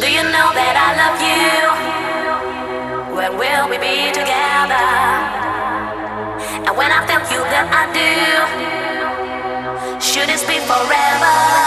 do you know that I love you? When will we be together? And when I tell you that I do, should it be forever?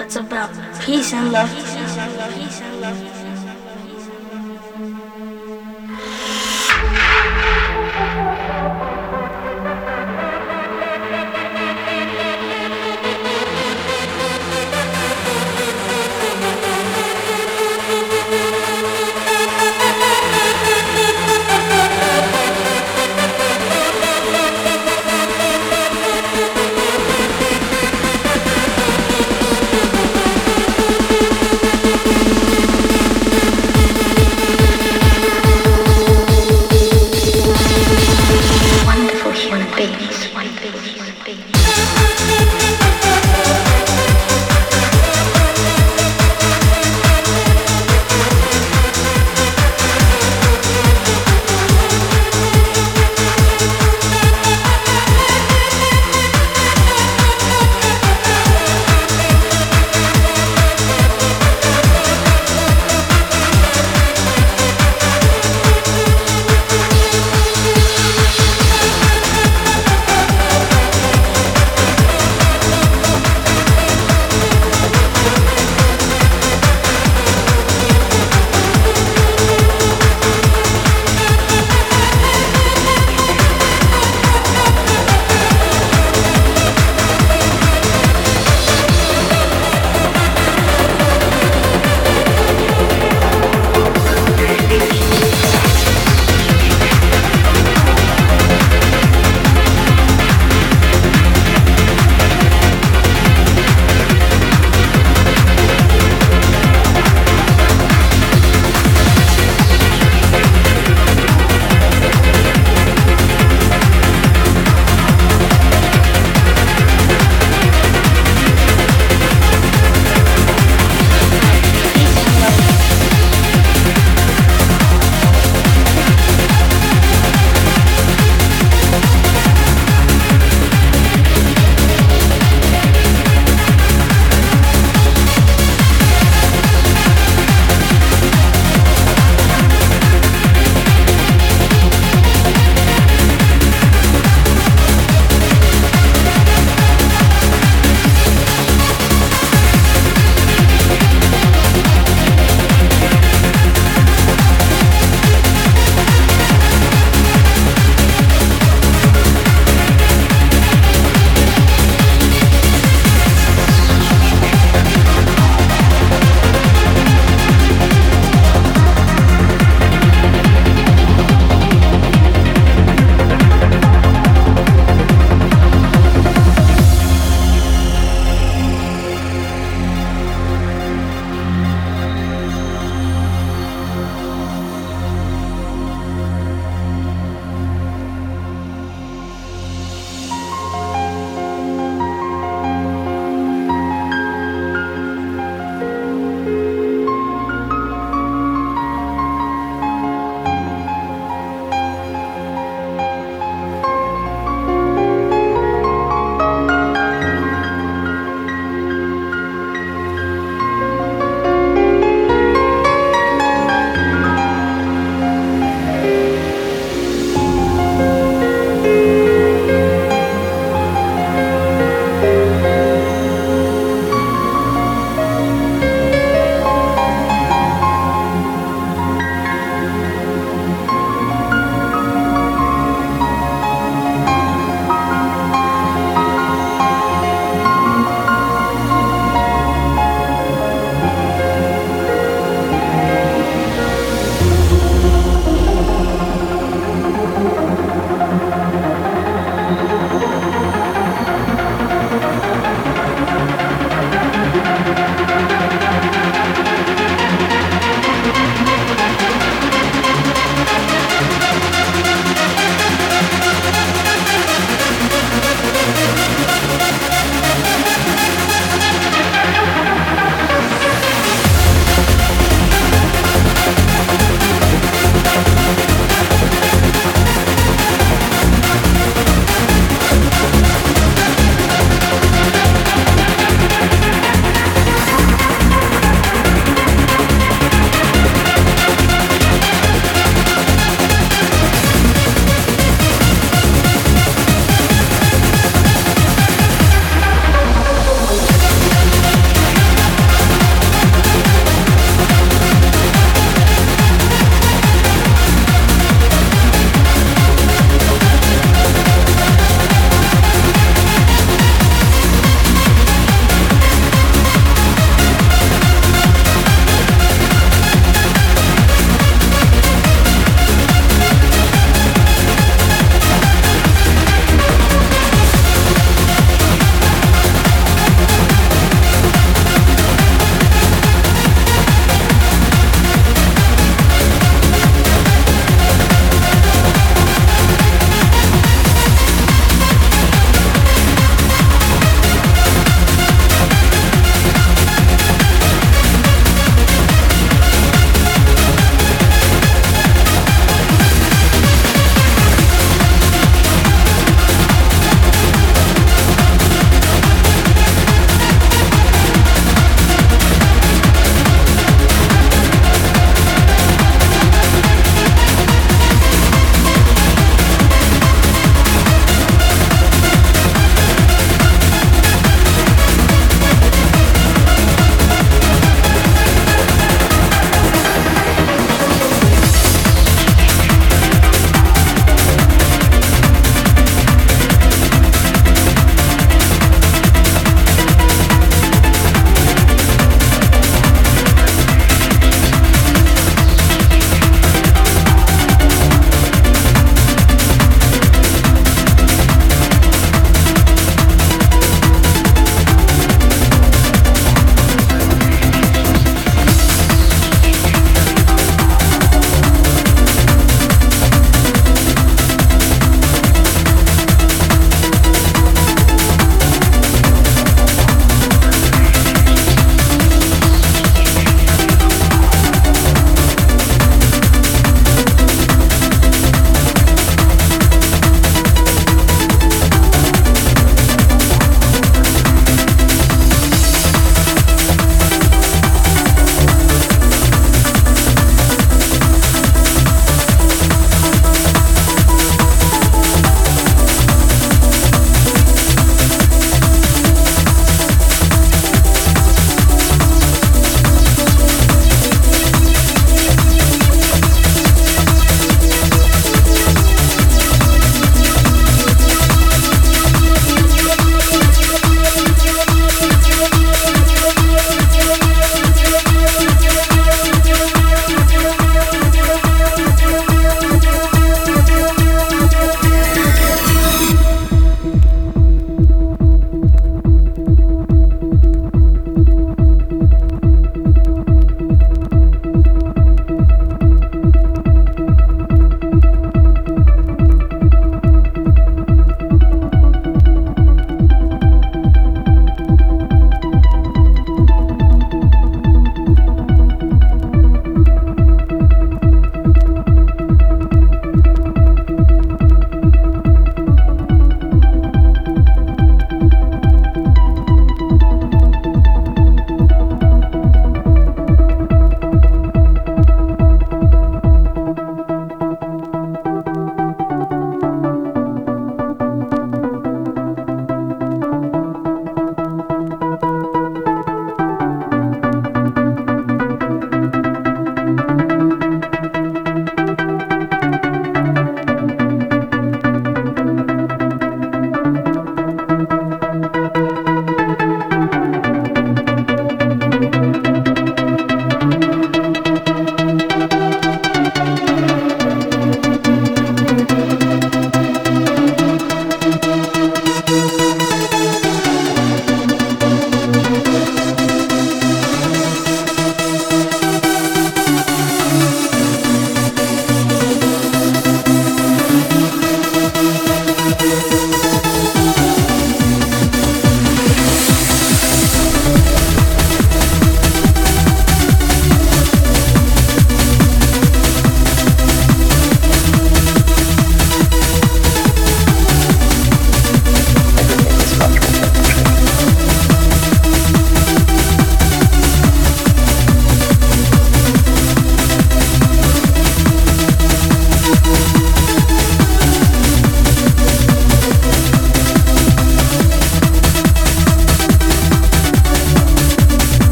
It's about peace and love.